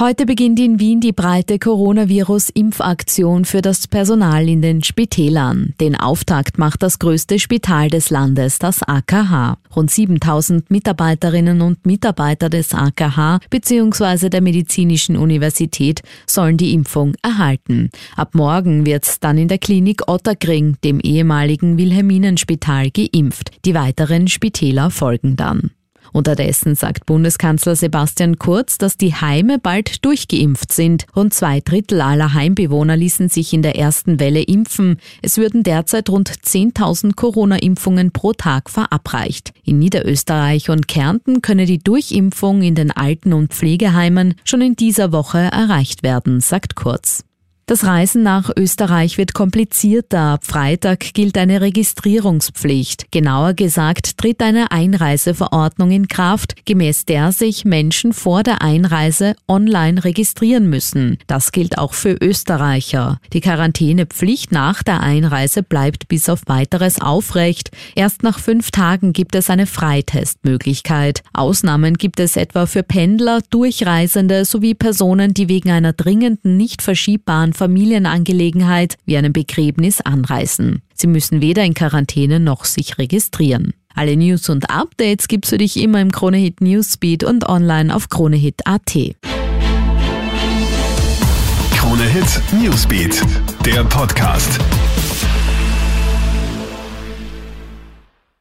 Heute beginnt in Wien die breite Coronavirus-Impfaktion für das Personal in den Spitälern. Den Auftakt macht das größte Spital des Landes, das AKH. Rund 7000 Mitarbeiterinnen und Mitarbeiter des AKH bzw. der Medizinischen Universität sollen die Impfung erhalten. Ab morgen wird dann in der Klinik Otterkring, dem ehemaligen Wilhelminenspital, geimpft. Die weiteren Spitäler folgen dann. Unterdessen sagt Bundeskanzler Sebastian Kurz, dass die Heime bald durchgeimpft sind. Rund zwei Drittel aller Heimbewohner ließen sich in der ersten Welle impfen. Es würden derzeit rund 10.000 Corona-Impfungen pro Tag verabreicht. In Niederösterreich und Kärnten könne die Durchimpfung in den Alten- und Pflegeheimen schon in dieser Woche erreicht werden, sagt Kurz. Das Reisen nach Österreich wird komplizierter. Ab Freitag gilt eine Registrierungspflicht. Genauer gesagt tritt eine Einreiseverordnung in Kraft, gemäß der sich Menschen vor der Einreise online registrieren müssen. Das gilt auch für Österreicher. Die Quarantänepflicht nach der Einreise bleibt bis auf weiteres aufrecht. Erst nach fünf Tagen gibt es eine Freitestmöglichkeit. Ausnahmen gibt es etwa für Pendler, Durchreisende sowie Personen, die wegen einer dringenden, nicht verschiebbaren Familienangelegenheit wie einem Begräbnis anreisen. Sie müssen weder in Quarantäne noch sich registrieren. Alle News und Updates gibt's für dich immer im Kronehit Newsbeat und online auf kronehit.at. Kronehit Newsbeat, der Podcast.